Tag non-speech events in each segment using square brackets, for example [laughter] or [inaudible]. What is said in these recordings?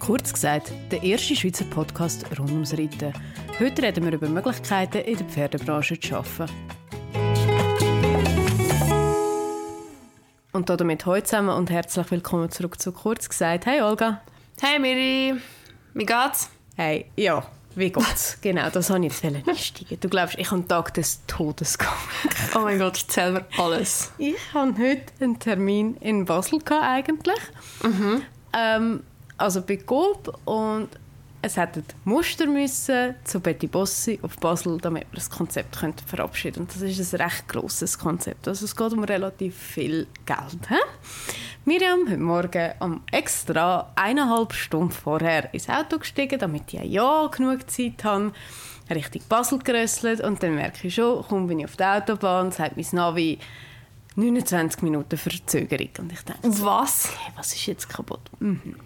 Kurz gesagt, der erste Schweizer Podcast rund ums Reiten. Heute reden wir über Möglichkeiten, in der Pferdebranche zu arbeiten. Und damit heute zusammen und herzlich willkommen zurück zu Kurz gesagt. Hey Olga. Hey Miri, wie geht's? Hey, ja, wie geht's? [laughs] genau, das wollte ich jetzt einsteigen. Du glaubst, ich habe einen Tag des Todes gehabt. [laughs] oh mein Gott, erzähl mir alles. Ich hatte heute einen Termin in Basel gehabt, eigentlich. Mhm. Ähm, also bei Coop und es hätten Muster müssen zu Betty Bossi auf Basel, damit wir das Konzept könnten verabschieden Und das ist ein recht grosses Konzept. Also es geht um relativ viel Geld. He? Miriam heute Morgen um extra eineinhalb Stunden vorher ins Auto gestiegen, damit ich ja genug Zeit habe, Richtung Basel gerösselt und dann merke ich schon, kaum bin ich auf der Autobahn, sagt mein Navi 29 Minuten Verzögerung. Und ich denke, was? Was ist jetzt kaputt? Mhm.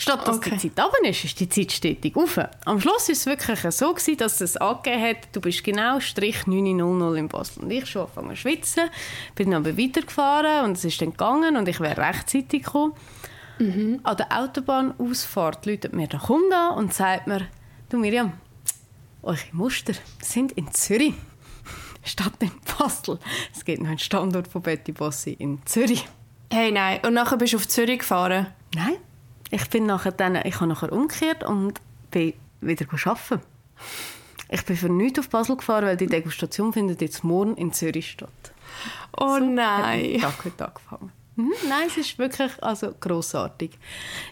Statt dass okay. die Zeit runter ist, ist die Zeit stetig auf. Am Schluss war es wirklich so, gewesen, dass es angegeben hat, du bist genau Strich 900 in Basel. Und ich schon angefangen zu schwitzen, bin aber weitergefahren und es ist dann gegangen und ich wäre rechtzeitig gekommen. Mhm. An der Autobahnausfahrt läutet mir der Kunde an und sagt mir, du Miriam, eure Muster sind in Zürich [laughs] statt in Basel. Es gibt noch einen Standort von Betty Bossi in Zürich. Hey, nein. Und nachher bist du auf Zürich gefahren? Nein ich bin nachher dann, ich habe nachher umgekehrt und bin wieder arbeiten. Ich bin für nichts auf Basel gefahren, weil die Degustation findet jetzt morgen in Zürich statt. Oh so nein! Tag heute angefangen. Mhm, nein, es ist wirklich also grossartig.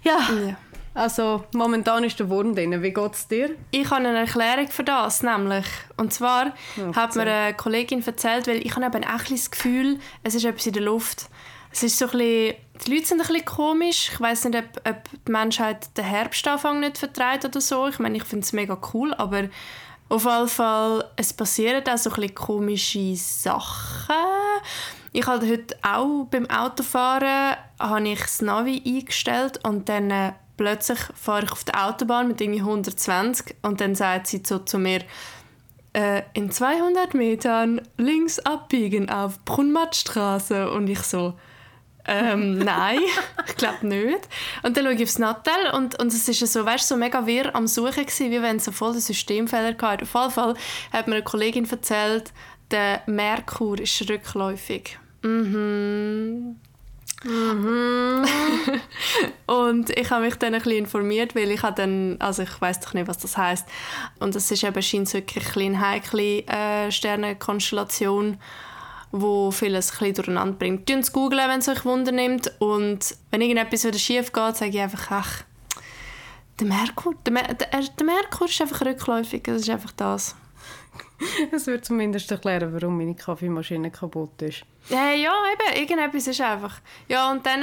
Ja, ja, also momentan ist der Wurm drin. Wie geht es dir? Ich habe eine Erklärung für das, nämlich. Und zwar ja, hat mir eine Kollegin erzählt, weil ich habe eben auch das Gefühl, es ist etwas in der Luft. Es ist so ein bisschen, die Leute sind ein bisschen komisch. Ich weiß nicht, ob, ob, die Menschheit den Herbstanfang nicht vertreibt oder so. Ich meine, ich finde es mega cool, aber auf jeden Fall, es passieren auch so ein bisschen komische Sachen. Ich habe heute auch beim Autofahren habe ich das Navi eingestellt und dann äh, plötzlich fahre ich auf der Autobahn mit irgendwie 120 und dann sagt sie so zu mir, äh, in 200 Metern links abbiegen auf Brunnmattstraße und ich so, ähm, nein, [laughs] ich glaube nicht. Und dann schaue ich aufs Nattel und, und es ist so, weißt, so mega wirr am Suchen gewesen, wie wenn es so voll den Systemfehler hatte. Auf jeden Fall hat mir eine Kollegin erzählt, der Merkur ist rückläufig. Mhm. Mhm. und ich habe mich dann ein bisschen informiert, weil ich dann, also ich weiß doch nicht, was das heißt. Und es ist eben scheint wirklich eine heikle äh, Sternenkonstellation wo vieles ein bisschen durcheinander bringt. Googeln, googeln, wenn es euch Wunder nimmt. Und wenn irgendetwas wieder schief geht, sage ich einfach, ach, der Merkur, der, Mer der, der Merkur ist einfach rückläufig. Das ist einfach das. [laughs] Das würde zumindest erklären, warum meine Kaffeemaschine kaputt ist. Ja, ja, eben, irgendetwas ist einfach. Ja, und dann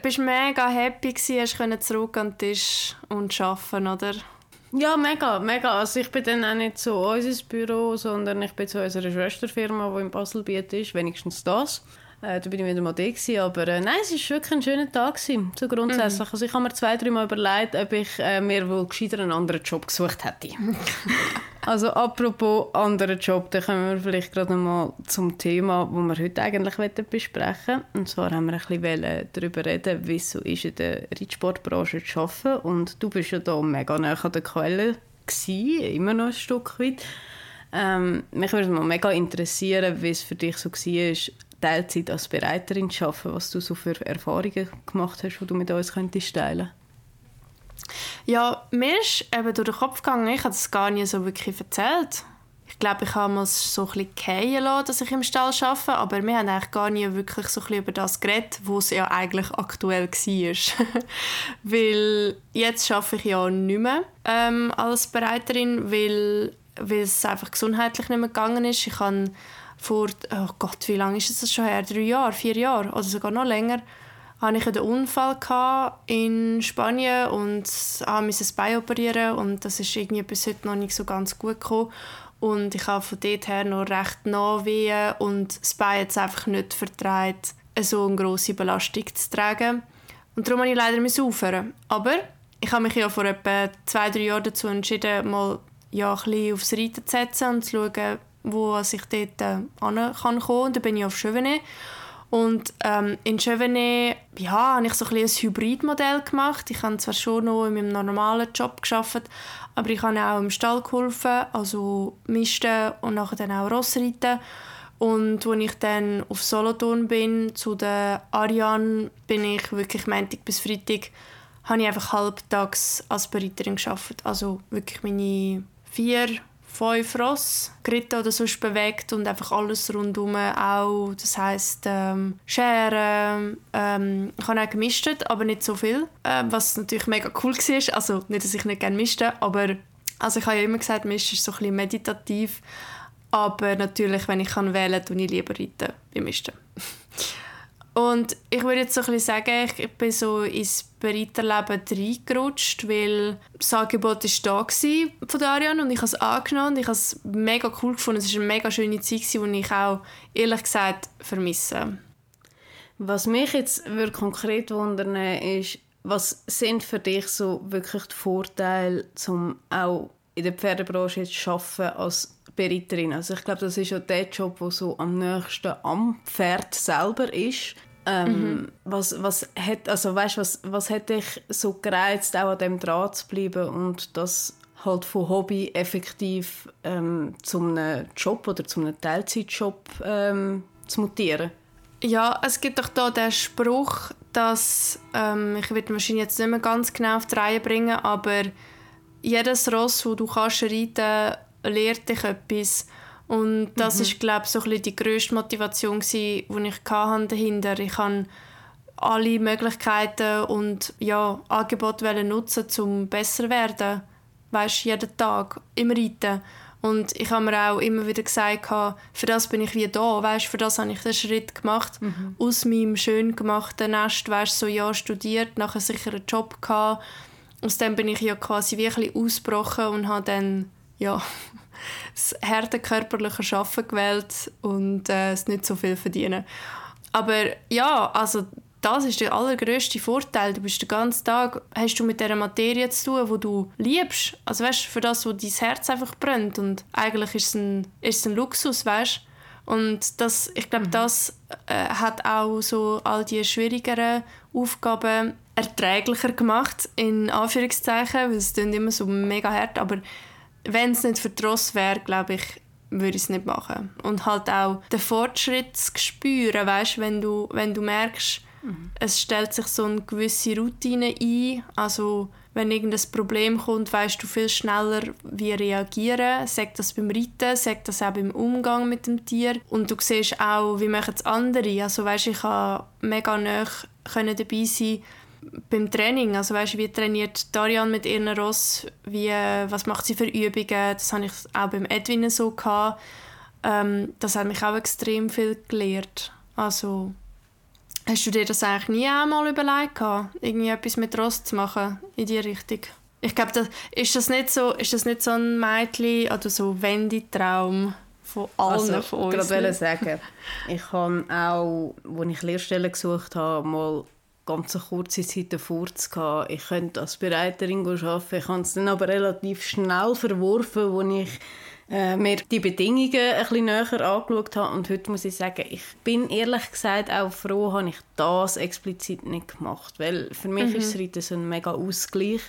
bist du mega happy gewesen, hast du zurück an den Tisch und arbeiten, oder? Ja, mega, mega. Also ich bin dann auch nicht zu unser Büro, sondern ich bin zu unserer Schwesterfirma, die in Baselbiet ist, wenigstens das. Äh, da bin ich wieder mal da gewesen, aber äh, nein, es war wirklich ein schöner Tag gewesen, so grundsätzlich. Mhm. Also ich habe mir zwei, drei Mal überlegt, ob ich äh, mir wohl gescheiter einen anderen Job gesucht hätte. [laughs] also apropos anderen Job, da kommen wir vielleicht gerade mal zum Thema, das wir heute eigentlich besprechen Und zwar haben wir ein bisschen darüber reden, wie es so ist, in der Reitsportbranche zu arbeiten. Und du bist ja da mega nah an der Quelle gewesen, immer noch ein Stück weit. Ähm, mich würde mal mega interessieren, wie es für dich so war, Teilzeit als Bereiterin zu arbeiten, was du so für Erfahrungen gemacht hast, die du mit uns könntest teilen Ja, mir ist eben durch den Kopf gegangen, ich habe das gar nicht so wirklich erzählt. Ich glaube, ich habe mal so ein bisschen lassen, dass ich im Stall arbeite, aber wir haben eigentlich gar nicht wirklich so ein über das geredet, wo es ja eigentlich aktuell war. [laughs] weil jetzt arbeite ich ja nicht mehr ähm, als Bereiterin, weil, weil es einfach gesundheitlich nicht mehr gegangen ist. Ich habe vor, oh Gott, wie lange ist das schon her? Drei Jahre, vier Jahre oder sogar noch länger, hatte ich einen Unfall in Spanien und musste ein Bein operieren und das ist irgendwie bis heute noch nicht so ganz gut gekommen. Und ich habe von dort her noch recht Nachwehen und das Bein jetzt einfach nicht vertreibt, so eine grosse Belastung zu tragen. Und darum musste ich leider aufhören. Aber ich habe mich ja vor etwa zwei, drei Jahren dazu entschieden, mal ja, ein bisschen aufs Reiten zu setzen und zu schauen, wo ich dort äh, kann. Und dann bin ich auf Chevenet. Und ähm, in Chevenet ja, habe ich so ein, ein Hybridmodell gemacht. Ich habe zwar schon noch in meinem normalen Job geschafft, aber ich habe auch im Stall geholfen, also misten und nachher dann auch Rossreiten. Und als ich dann auf Solothurn bin, zu der Ariane, bin ich wirklich Montag bis Freitag, habe ich einfach halbtags als Bereiterin gearbeitet. Also wirklich meine vier, fünf Ross geritten oder sonst bewegt und einfach alles rundum auch, das heisst ähm, Scheren, ähm, ich habe auch gemischt, aber nicht so viel, äh, was natürlich mega cool war, also nicht, dass ich nicht gerne mischte, aber also ich habe ja immer gesagt, Mischen ist so ein bisschen meditativ, aber natürlich, wenn ich kann wählen kann, ich lieber reiten wie Misten. [laughs] Und ich würde jetzt so ein bisschen sagen, ich bin so ins Bereiterleben reingerutscht, weil das Angebot war da von Darian und ich habe es angenommen und ich habe es mega cool gefunden. Es war eine mega schöne Zeit, die ich auch, ehrlich gesagt, vermisse. Was mich jetzt würde konkret wundern ist, was sind für dich so wirklich die Vorteile, um auch in der Pferdebranche zu arbeiten als Bereiterin. Also ich glaube, das ist ja der Job, der so am nächsten am Pferd selber ist. Ähm, mhm. was, was, hat, also weißt, was, was hat dich so gereizt, auch an dem Draht zu bleiben und das halt von Hobby effektiv ähm, zum Job oder zum Teilzeitjob ähm, zu mutieren? Ja, es gibt doch da den Spruch, dass ähm, ich werde wahrscheinlich jetzt nicht mehr ganz genau auf die Reihe bringen, aber jedes Ross, das du kannst reiten lehrt dich etwas. Und das mhm. ist, glaube ich, so ein die grösste Motivation, die ich dahinter Ich habe alle Möglichkeiten und ja, Angebote nutzen, um besser zu werden. Weißt, jeden Tag, im Reiten. Und ich habe mir auch immer wieder gesagt, für das bin ich wie da, weißt, für das habe ich den Schritt gemacht. Mhm. Aus meinem schön gemachten Nest, weißt, so ja studiert, nachher sicher einen Job gehabt. Aus dem bin ich ja quasi wirklich ausgebrochen und habe dann ja, [laughs] das harte körperliche Arbeiten gewählt und äh, es nicht so viel verdienen. Aber ja, also das ist der allergrößte Vorteil. Du bist den ganzen Tag hast du mit der Materie zu tun, wo du liebst. Also weißt, für das, wo dein Herz einfach brennt und eigentlich ist es ein, ist es ein Luxus, weißt? Und das, ich glaube, mhm. das äh, hat auch so all die schwierigeren Aufgaben erträglicher gemacht in Anführungszeichen, weil es immer so mega hart, aber wenn es nicht für Tross wäre, glaube ich, würde ich es nicht machen. Und halt auch den Fortschritt zu spüren, weißt, wenn du, wenn du merkst, mhm. es stellt sich so eine gewisse Routine ein, also wenn irgendein Problem kommt, weißt du viel schneller, wie reagieren. Sagt das beim Reiten, sagt das auch beim Umgang mit dem Tier. Und du siehst auch, wie machen es andere. Also weißt, ich konnte mega nah dabei sein beim Training, also weißt, wie trainiert Darian mit ihren Ross, wie, was macht sie für Übungen, das habe ich auch beim Edwin so gehabt. Ähm, das hat mich auch extrem viel gelehrt. Also hast du dir das eigentlich nie einmal überlegt gehabt, irgendwie etwas mit Ross zu machen in die Richtung? Ich glaube, das, ist das nicht so, ist das nicht so ein Mädchen oder so Wendy-Traum? von allen also, von uns. Ich wollte sagen, ich habe auch, als ich Lehrstellen gesucht habe, mal ganz eine kurze Zeit davor zu Ich könnte als Bereiterin arbeiten, ich habe es dann aber relativ schnell verworfen, als ich äh, mir die Bedingungen ein bisschen näher angeschaut habe. Und heute muss ich sagen, ich bin ehrlich gesagt auch froh, habe ich das explizit nicht gemacht, weil für mich mhm. ist das Reiten so ein mega Ausgleich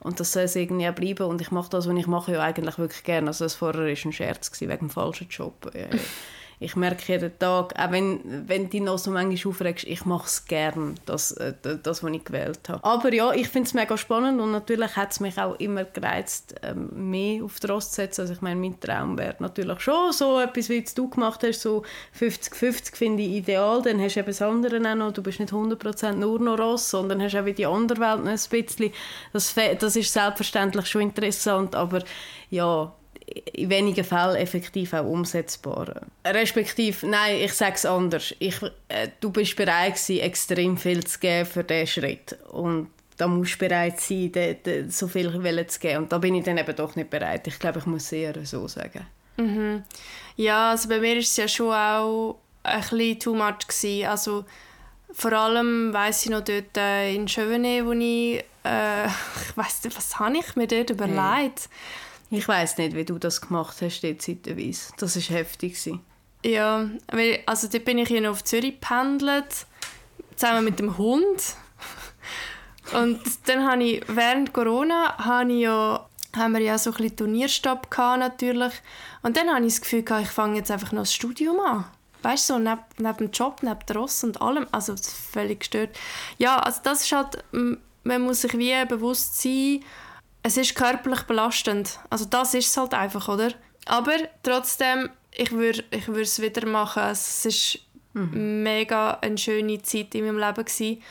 und das soll es irgendwie auch bleiben und ich mache das, was ich mache, ja eigentlich wirklich gerne. Also das vorher war ein Scherz wegen dem falschen Job [laughs] ich merke jeden Tag, auch wenn, wenn die noch so manchmal aufregst, ich mache es gerne, das, äh, das, was ich gewählt habe. Aber ja, ich finde es mega spannend und natürlich hat es mich auch immer gereizt, ähm, mehr auf die Rost zu setzen. Also ich meine, mein Traum wäre natürlich schon so etwas, wie du gemacht hast, so 50-50 finde ich ideal, dann hast du eben das andere auch noch, du bist nicht 100% nur noch Ross, sondern hast auch wie die andere Welt noch ein bisschen. Das, das ist selbstverständlich schon interessant, aber ja, in wenigen Fällen effektiv auch umsetzbar. Respektive, nein, ich sage es anders. Ich, äh, du bist bereit gewesen, extrem viel zu geben für diesen Schritt. Und da musst du bereit sein, de, de, so viel zu geben. Und da bin ich dann eben doch nicht bereit. Ich glaube, ich muss es eher so sagen. Mhm. Ja, also bei mir war es ja schon auch ein bisschen too much. Gewesen. Also vor allem weiss ich noch dort äh, in Chevenet, wo ich, äh, [laughs] ich weiss nicht, was habe ich mir dort überlegt. Hey ich weiß nicht, wie du das gemacht hast, zeitweise. Das war heftig. Ja, weil, also dort bin ich noch auf Zürich gependelt, zusammen mit dem Hund. Und dann habe ich, während Corona, habe ja, haben wir ja so ein bisschen Turnierstopp gehabt, natürlich. Und dann habe ich das Gefühl gehabt, ich fange jetzt einfach noch das Studium an. Weißt du, so neben, neben dem Job, neben der Ross und allem. Also, völlig gestört. Ja, also das ist halt, man muss sich wie bewusst sein, es ist körperlich belastend. Also das ist es halt einfach, oder? Aber trotzdem, ich würde ich es wieder machen. Es ist mhm. mega eine schöne Zeit in meinem Leben gewesen,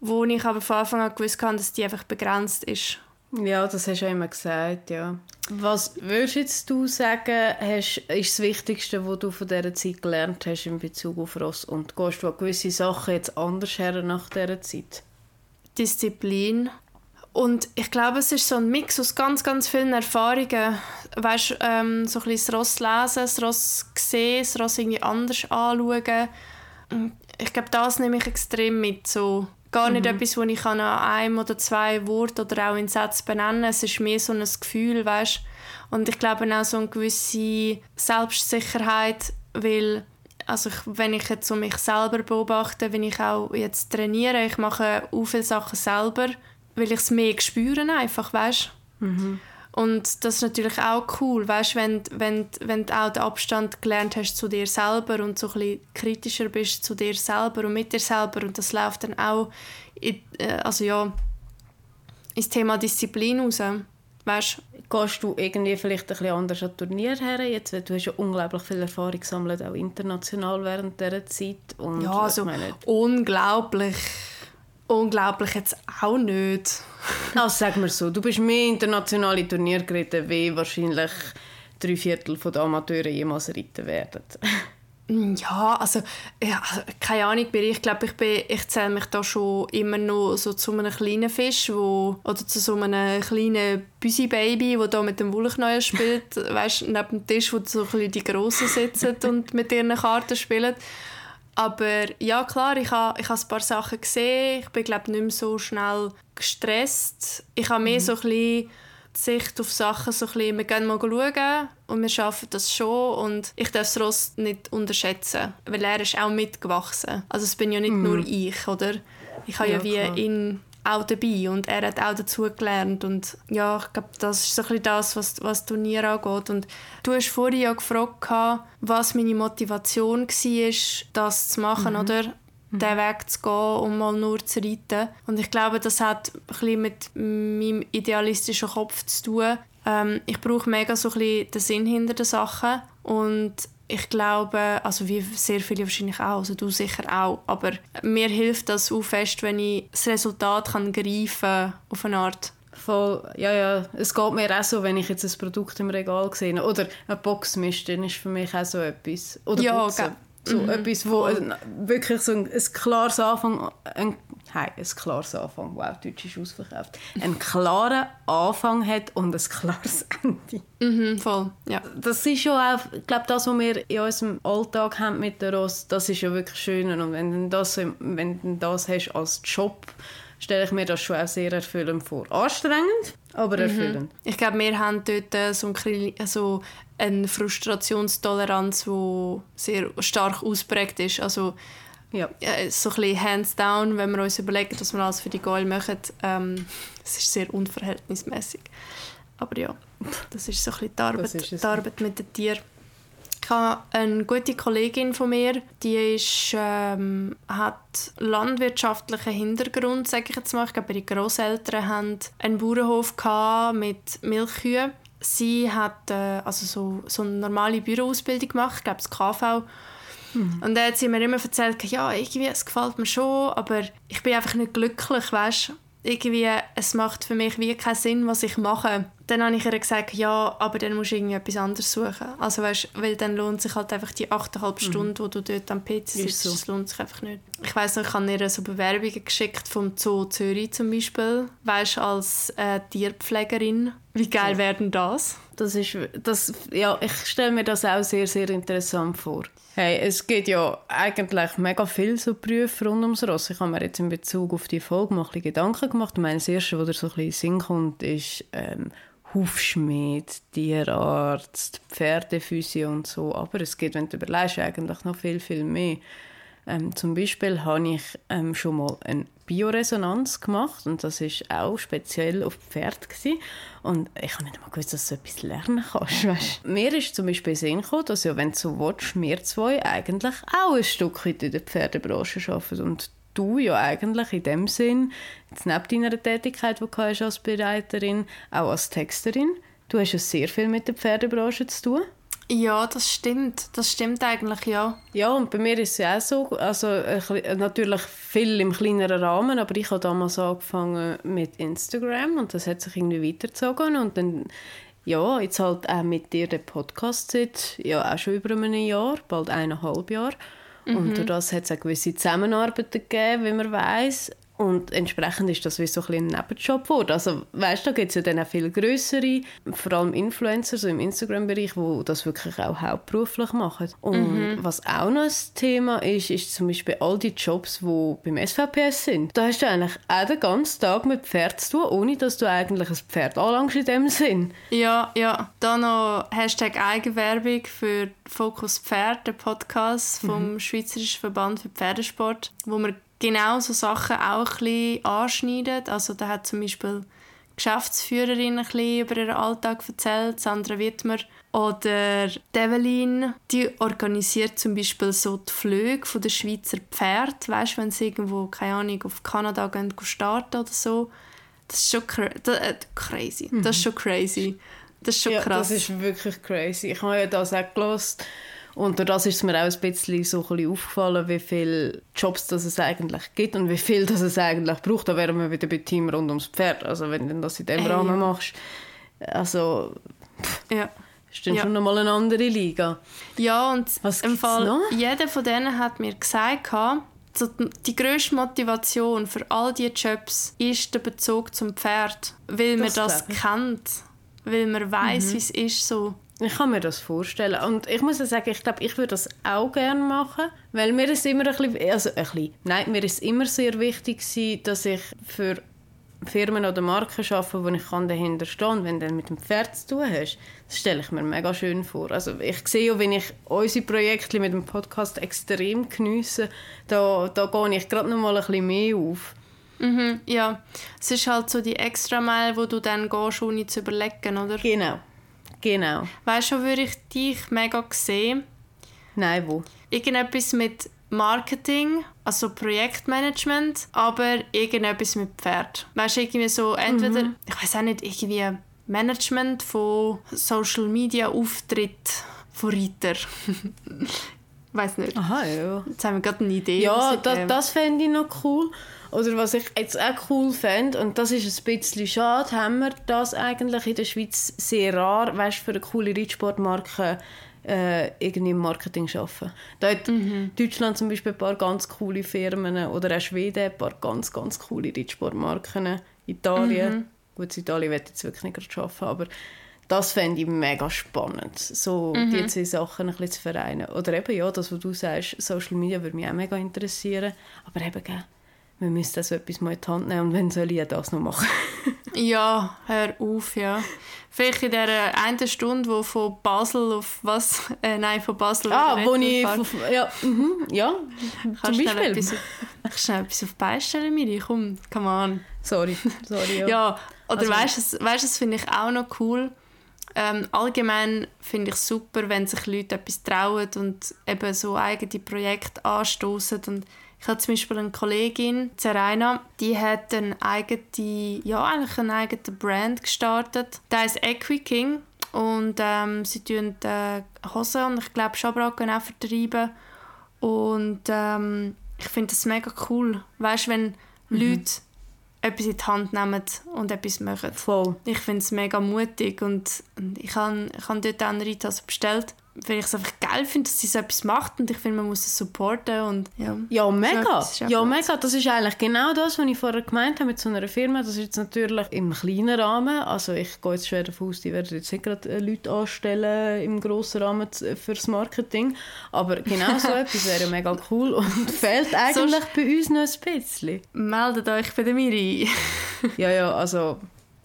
wo ich aber von Anfang an gewusst habe, dass die einfach begrenzt ist. Ja, das hast du ja immer gesagt, ja. Was würdest jetzt du sagen, hast, ist das Wichtigste, was du von dieser Zeit gelernt hast in Bezug auf Ross? Und gehst du an gewisse Sachen jetzt anders her nach dieser Zeit? Disziplin. Und ich glaube, es ist so ein Mix aus ganz, ganz vielen Erfahrungen. Weißt, ähm, so ein bisschen das Ross lesen, das Ross sehen, das Ross irgendwie anders anschauen. Ich glaube, das nehme ich extrem mit. So, gar nicht mhm. etwas, das ich an einem oder zwei Worten oder auch in Sätzen benennen kann. Es ist mehr so ein Gefühl, weißt? Und ich glaube auch so eine gewisse Selbstsicherheit, weil also ich, wenn ich jetzt so mich selber beobachte, wenn ich auch jetzt trainiere, ich mache auch viele Sachen selber, weil ich es mehr spüre einfach, weißt? Mhm. Und das ist natürlich auch cool, weißt, wenn, wenn, wenn du auch den Abstand gelernt hast zu dir selber und so ein bisschen kritischer bist zu dir selber und mit dir selber und das läuft dann auch in, äh, also ja, ins Thema Disziplin raus, weißt? Gehst du irgendwie vielleicht ein bisschen anders an Turnier her? Jetzt, du hast ja unglaublich viel Erfahrung gesammelt, auch international während dieser Zeit. Und, ja, also meine... unglaublich unglaublich jetzt auch nicht. [laughs] also sagen wir so, du bist mehr internationale Turnier geritten, wie wahrscheinlich drei Viertel der Amateure jemals reiten werden. Ja, also, ja, also, keine Ahnung, ich glaube, ich, ich zähle mich da schon immer noch so zu einem kleinen Fisch, wo, oder zu so einem kleinen Büsi-Baby, der da mit dem Wollknäuel spielt, [laughs] weißt, neben dem Tisch, wo so ein die Grossen sitzen und mit ihren Karten spielen. Aber ja, klar, ich habe ich ha ein paar Sachen gesehen. Ich bin, glaube nicht mehr so schnell gestresst. Ich habe mehr mhm. so ein bisschen Sicht auf Sachen, so ein bisschen, wir gehen mal schauen und wir schaffen das schon. Und ich darf das Ross nicht unterschätzen, weil er ist auch mitgewachsen. Also es bin ja nicht mhm. nur ich, oder? Ich habe ja, ja wie klar. ihn auch dabei und er hat auch dazu gelernt und ja, ich glaube, das ist so ein bisschen das, was, was Turnier angeht und du hast vorhin ja gefragt, was meine Motivation war, das zu machen, mhm. oder? Mhm. den Weg zu gehen, um mal nur zu reiten. Und ich glaube, das hat ein bisschen mit meinem idealistischen Kopf zu tun. Ähm, ich brauche mega so ein bisschen den Sinn hinter den Sachen und ich glaube, also wie sehr viele wahrscheinlich auch, also du sicher auch, aber mir hilft das auch fest, wenn ich das Resultat kann greifen auf eine Art. Voll, ja, ja. Es geht mir auch so, wenn ich jetzt ein Produkt im Regal sehe oder eine Box mische, dann ist für mich auch so etwas. Oder ja, Boxen. So mhm. etwas, wo wirklich so ein, ein klares Anfang, ein, hey, ein klares Anfang, wow, Deutsch ist ausverkauft, einen klaren Anfang hat und ein klares [laughs] Ende. Mhm, voll, ja. Das ist ja auch, ich glaube, das, was wir in unserem Alltag haben mit der Ross, das ist ja wirklich schön und wenn du das, wenn du das hast als Job, stelle ich mir das schon auch sehr erfüllend vor. Anstrengend, aber mhm. erfüllend. Mhm. Ich glaube, wir haben dort so, ein, so eine Frustrationstoleranz, die sehr stark ausprägt ist. Also ja. so ein bisschen hands down, wenn wir uns überlegen, was wir alles für die Goal machen. Ähm, es ist sehr unverhältnismäßig. Aber ja, das ist so ein bisschen die Arbeit, die Arbeit mit den Tieren. Ich habe eine gute Kollegin von mir, die ist, ähm, hat landwirtschaftlichen Hintergrund, sage ich jetzt mal. Ich glaube, ihre Großeltern hatten einen Bauernhof mit Milchkühen sie hat äh, also so, so eine normale Büroausbildung gemacht, ich glaube das KV. Mhm. Und dann hat sie mir immer erzählt, ja, irgendwie, es gefällt mir schon, aber ich bin einfach nicht glücklich, weißt irgendwie, es macht für mich wie keinen Sinn, was ich mache. Dann habe ich ihr gesagt, ja, aber dann musst du irgendwie etwas anderes suchen. Also weißt, weil dann lohnt sich halt einfach die 8,5 mhm. Stunden, wo du dort am PC sitzt, so. das lohnt sich einfach nicht. Ich weiss noch, ich habe ihr so Bewerbungen geschickt vom Zoo Zürich zum Beispiel, weißt, als äh, Tierpflegerin. Wie geil ja. wäre denn das? Das ist, das, ja, ich stelle mir das auch sehr, sehr interessant vor. Hey, es gibt ja eigentlich mega viel so Berufe rund ums Ross. Ich habe mir jetzt in Bezug auf die Folge mal ein Gedanken gemacht. Und mein das erste, was dir so ein bisschen in Sinn kommt, ist ähm, Hufschmied, Tierarzt, Pferdephysio und so. Aber es geht, wenn du überlegst, eigentlich noch viel, viel mehr. Ähm, zum Beispiel habe ich ähm, schon mal eine Bioresonanz gemacht und das ist auch speziell auf Pferd gewesen. und ich habe nicht mal gewusst, dass du etwas lernen kannst. [laughs] Weißt? Mir ist zum Beispiel Sinn gekommen, dass ja, wenn du so willst, wir zwei eigentlich auch ein Stück in der Pferdebranche arbeiten und du ja eigentlich in dem Sinn, jetzt neben deiner Tätigkeit, die du als Bereiterin, auch als Texterin, du hast ja sehr viel mit der Pferdebranche zu tun. Ja, das stimmt. Das stimmt eigentlich, ja. Ja, und bei mir ist es ja auch so, also natürlich viel im kleineren Rahmen, aber ich habe damals angefangen mit Instagram und das hat sich irgendwie weitergezogen und dann ja, jetzt halt auch mit dir den Podcast seit ja auch schon über einem Jahr, bald eineinhalb Jahre. Mhm. Und durch das hat es auch gewisse Zusammenarbeiten gegeben, wie man weiß. Und entsprechend ist das wie so ein, ein Nebenjob geworden. Also, weißt du, da gibt es ja dann auch viel größere, vor allem Influencer, so im Instagram-Bereich, die das wirklich auch hauptberuflich machen. Und mhm. was auch noch ein Thema ist, ist zum Beispiel all die Jobs, die beim SVPS sind. Da hast du eigentlich auch den ganzen Tag mit Pferd zu tun, ohne dass du eigentlich ein Pferd anlangst in dem Sinn. Ja, ja. Dann noch Hashtag Eigenwerbung für Fokus Pferd, der Podcast vom mhm. Schweizerischen Verband für Pferdesport, wo wir genau so Sachen auch ein bisschen anschneiden. Also da hat zum Beispiel Geschäftsführerin ein bisschen über ihren Alltag erzählt, Sandra Wittmer. Oder Develin, die organisiert zum Beispiel so die Flüge von der Schweizer Pferd. Weißt du, wenn sie irgendwo, keine Ahnung, auf Kanada gehen, starten oder so. Das ist schon cra das, äh, crazy. Mhm. Das ist schon crazy. Das ist schon ja, krass. das ist wirklich crazy. Ich habe ja das auch gelesen und durch das ist mir auch ein bisschen so ein bisschen aufgefallen, wie viele Jobs das es eigentlich gibt und wie viel das es eigentlich braucht. Da wären wir wieder bei Team rund ums Pferd. Also wenn du das in diesem Rahmen ja. machst, also pff, ja. ist dann ja. schon nochmal eine andere Liga. Ja, und Was im Fall, noch? jeder von denen hat mir gesagt, so die grösste Motivation für all diese Jobs ist der Bezug zum Pferd, weil das man das kennt, weil man weiß, mhm. wie es ist so ich kann mir das vorstellen. Und ich muss sagen, ich glaube, ich würde das auch gerne machen, weil mir ist immer ein bisschen, also ein bisschen, nein, mir ist immer sehr wichtig gewesen, dass ich für Firmen oder Marken arbeite, wo ich kann dahinter stehen kann. Wenn du dann mit dem Pferd zu tun hast, das stelle ich mir mega schön vor. Also ich sehe ja, wenn ich unsere Projekte mit dem Podcast extrem geniesse, da, da gehe ich gerade noch mal ein bisschen mehr auf. Mhm, ja, es ist halt so die extra Meile, wo du dann gehst, ohne zu überlegen, oder? Genau, Genau. Weißt du, würde ich dich mega sehen? Nein, wo? Irgendetwas mit Marketing, also Projektmanagement, aber irgendetwas mit Pferd. Weißt du, irgendwie so, entweder, mhm. ich weiß auch nicht, irgendwie Management von Social Media Auftritt von Reiter. [laughs] weiß nicht. Aha, ja. Jetzt haben wir gerade eine Idee. Ja, das, das fände ich noch cool. Oder was ich jetzt auch cool fände, und das ist ein bisschen schade, haben wir das eigentlich in der Schweiz sehr rar, weißt für eine coole Reitsportmarke äh, irgendwie im Marketing arbeiten. Da hat mhm. Deutschland zum Beispiel ein paar ganz coole Firmen oder auch Schweden ein paar ganz, ganz coole Reitsportmarken. Italien, mhm. gut, Italien wird jetzt wirklich nicht gerade arbeiten, aber das fände ich mega spannend, so mhm. die zwei Sachen ein bisschen zu vereinen. Oder eben, ja, das, was du sagst, Social Media würde mich auch mega interessieren, aber eben, gell, wir müssen das etwas mal in die Hand nehmen und wenn soll ich das noch machen? [laughs] ja, hör auf, ja. Vielleicht in der einen Stunde, wo von Basel auf was? Äh, nein, von Basel Ah, wo ich... Von, ja, mhm, ja, Kannst zum Beispiel. Etwas, ich schnell etwas auf die Beine stellen, Miri? Komm, come on. Sorry, sorry, ja. ja oder also, weißt du, das finde ich auch noch cool. Ähm, allgemein finde ich super, wenn sich Leute etwas trauen und eben so eigene Projekte anstoßen und ich habe zum Beispiel eine Kollegin, Serena, die hat eine eigene, ja, eigentlich einen eigenen Brand gestartet. Der heißt Equiking und ähm, sie tun äh, Hosen und ich glaube Schabracken auch vertreiben. Und ähm, ich finde das mega cool. Weißt du, wenn mhm. Leute etwas in die Hand nehmen und etwas machen. Voll. Ich finde es mega mutig und, ich habe ich hab dort auch eine Ritas bestellt weil ich es einfach geil finde, dass sie so etwas macht und ich finde, man muss es supporten und ja. Ja, mega. Das ja, mega. Das ist eigentlich genau das, was ich vorher gemeint habe mit so einer Firma. Das ist jetzt natürlich im kleinen Rahmen. Also ich gehe jetzt schwer davon aus, die werden jetzt nicht gerade äh, Leute anstellen im grossen Rahmen fürs Marketing. Aber genau so [laughs] etwas wäre mega cool und [laughs] fehlt eigentlich so bei uns noch ein bisschen. Meldet euch bei der Miri. ja, ja, also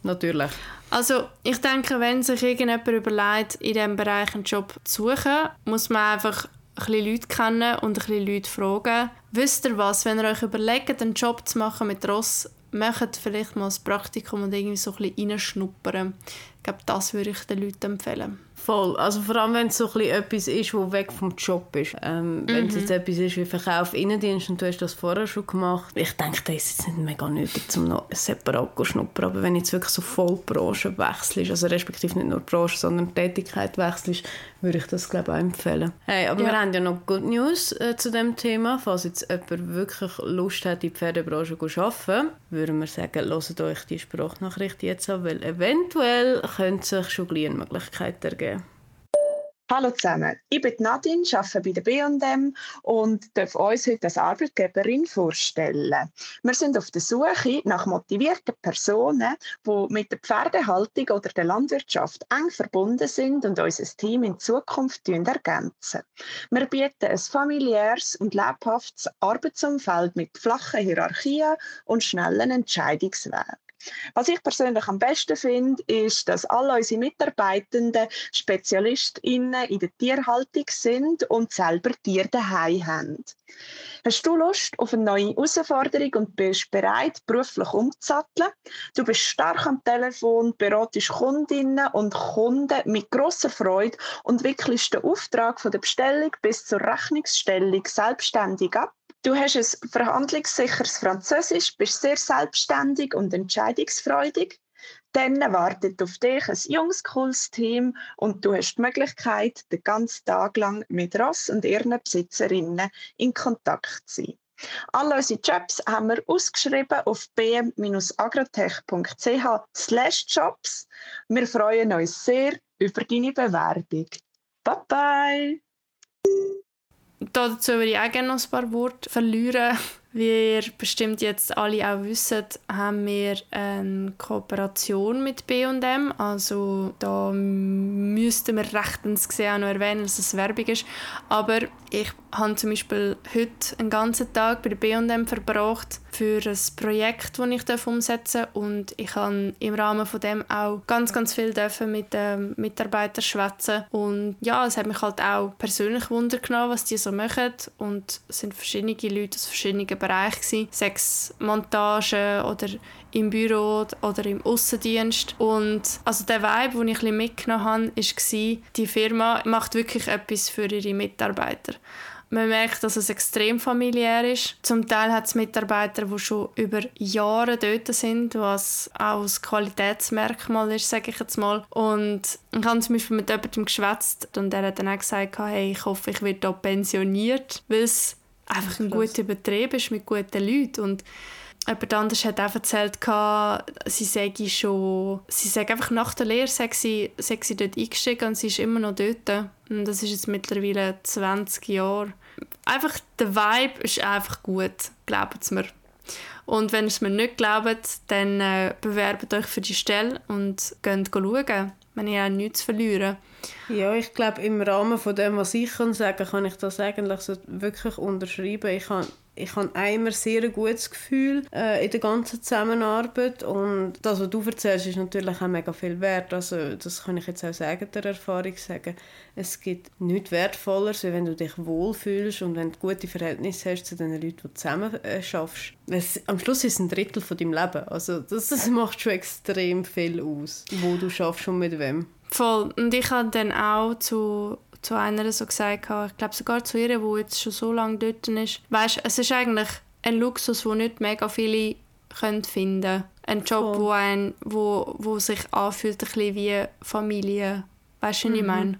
natürlich. Also ich denke, wenn sich irgendjemand überlegt, in diesem Bereich einen Job zu suchen, muss man einfach ein bisschen Leute kennen und ein bisschen Leute fragen. Wisst ihr was, wenn ihr euch überlegt, einen Job zu machen mit Ross, macht vielleicht mal ein Praktikum und irgendwie so ein bisschen reinschnuppern. Ich glaube, das würde ich den Leuten empfehlen. Voll. Also vor allem, wenn es so etwas ist, was weg vom Job ist. Ähm, mhm. Wenn es jetzt etwas ist wie Verkauf, Innendienst und du hast das vorher schon gemacht. Ich denke, das ist jetzt nicht mega nötig, um noch separat zu schnuppern. Aber wenn jetzt wirklich so voll Branche wechselst, also respektive nicht nur Branche, sondern Tätigkeit wechselst, würde ich das glaube ich auch empfehlen. Hey, aber ja. wir haben ja noch Good News äh, zu dem Thema. Falls jetzt jemand wirklich Lust hat, in die Pferdebranche zu arbeiten, würden wir sagen, hört euch die Sprachnachricht jetzt an, weil eventuell könnte sich schon eine Möglichkeit ergeben. Hallo zusammen, ich bin Nadine, arbeite bei der B&M und darf uns heute als Arbeitgeberin vorstellen. Wir sind auf der Suche nach motivierten Personen, die mit der Pferdehaltung oder der Landwirtschaft eng verbunden sind und unser Team in Zukunft ergänzen. Wir bieten ein familiäres und lebhaftes Arbeitsumfeld mit flachen Hierarchien und schnellen Entscheidungswegen. Was ich persönlich am besten finde, ist, dass alle unsere Mitarbeitenden SpezialistInnen in der Tierhaltung sind und selber Tiere daheim haben. Hast du Lust auf eine neue Herausforderung und bist bereit, beruflich umzusatteln? Du bist stark am Telefon, beratest Kundinnen und Kunden mit grosser Freude und wickelst den Auftrag von der Bestellung bis zur Rechnungsstellung selbstständig ab. Du hast ein verhandlungssicheres Französisch, bist sehr selbstständig und entscheidungsfreudig. Dann wartet auf dich ein junges, cooles Team und du hast die Möglichkeit, den ganzen Tag lang mit Ross und ihren Besitzerinnen in Kontakt zu sein. Alle unsere Jobs haben wir ausgeschrieben auf bm-agrotech.ch jobs. Wir freuen uns sehr über deine Bewerbung. Bye bye! Dazu würde ich auch gerne noch ein paar Worte verlieren. Wie ihr bestimmt jetzt alle auch wisst, haben wir eine Kooperation mit B&M. Also da müssten wir rechtens gesehen auch noch erwähnen, dass es Werbung ist. Aber ich habe zum Beispiel heute einen ganzen Tag bei B&M verbracht für ein Projekt, das ich umsetzen darf. Und ich habe im Rahmen von dem auch ganz, ganz viel mit den Mitarbeitern schwätzen. Und ja, es hat mich halt auch persönlich Wunder was die so machen. Und es sind verschiedene Leute aus verschiedenen Bereichen, sechs Montagen oder im Büro oder im Außendienst. Und also der Vibe, den ich mitgenommen habe, war, die Firma macht wirklich etwas für ihre Mitarbeiter. Man merkt, dass es extrem familiär ist. Zum Teil hat es Mitarbeiter, die schon über Jahre dort sind, was auch ein Qualitätsmerkmal ist, sage ich jetzt mal. Und ich habe zum Beispiel mit jemandem geschwätzt und der hat dann auch gesagt, hey, ich hoffe, ich werde hier pensioniert, weil es einfach ein guter Betrieb ist mit guten Leuten. Und jemand anderes hat auch erzählt, sie sei schon, sie sei einfach nach der Lehre sei sie, sei sie dort eingestiegen und sie ist immer noch dort. Und das ist jetzt mittlerweile 20 Jahre. Einfach, der Vibe ist einfach gut, glaubt es mir. Und wenn ihr es mir nicht glaubt, dann äh, bewerbt euch für die Stelle und geht schauen. Man auch nichts zu verlieren. Ja, ich glaube, im Rahmen von dem, was ich kann sagen kann, kann ich das eigentlich wirklich unterschreiben. Ich habe ich habe immer sehr ein gutes Gefühl äh, in der ganzen Zusammenarbeit und das, was du erzählst, ist natürlich auch mega viel wert. Also das kann ich jetzt auch sagen, der Erfahrung sagen. Es gibt nichts Wertvolleres, als wenn du dich wohlfühlst und wenn du gute Verhältnisse hast zu den Leuten, die du zusammen äh, schaffst. Am Schluss ist es ein Drittel von deinem Leben. Also das, das macht schon extrem viel aus, wo du schaffst und mit wem. Voll. Und ich habe dann auch zu, zu einer so gesagt, ich glaube sogar zu ihr, die jetzt schon so lange dort ist, weißt, es ist eigentlich ein Luxus, den nicht mega viele können finden können. Ein Job, Voll. wo, ein, wo, wo sich anfühlt ein bisschen wie Familie. Weißt du, was mhm. ich meine?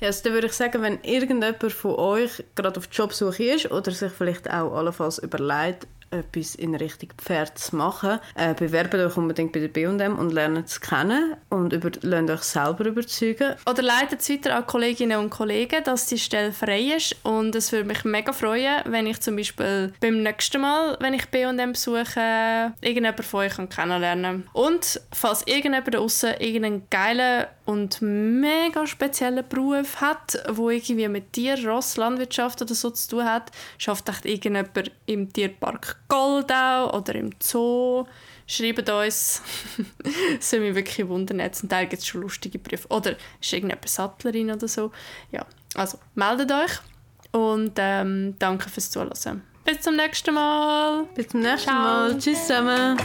Ja, also dann würde ich sagen, wenn irgendjemand von euch gerade auf Jobsuche ist oder sich vielleicht auch allenfalls überlegt, etwas in Richtung Pferd zu machen, äh, bewerbt euch unbedingt bei der B&M und lernt es kennen und über, lernt euch selber überzeugen. Oder leitet es weiter an Kolleginnen und Kollegen, dass die Stelle frei ist und es würde mich mega freuen, wenn ich zum Beispiel beim nächsten Mal, wenn ich B&M besuche, irgendjemanden von euch kennenlernen kann. Und falls irgendjemand draussen irgendeinen geilen und mega speziellen Beruf hat, wo irgendwie mit Tier, Ross, Landwirtschaft oder so zu tun hat, schafft echt irgendjemand im Tierpark Goldau oder im Zoo, schreibt uns. [laughs] das würde mich wirklich wundern. Zum Teil gibt es schon lustige Briefe. Oder ist irgendjemand Sattlerin oder so. Ja, also meldet euch und ähm, danke fürs Zuhören. Bis zum nächsten Mal. Bis zum nächsten Ciao. Mal. Tschüss zusammen.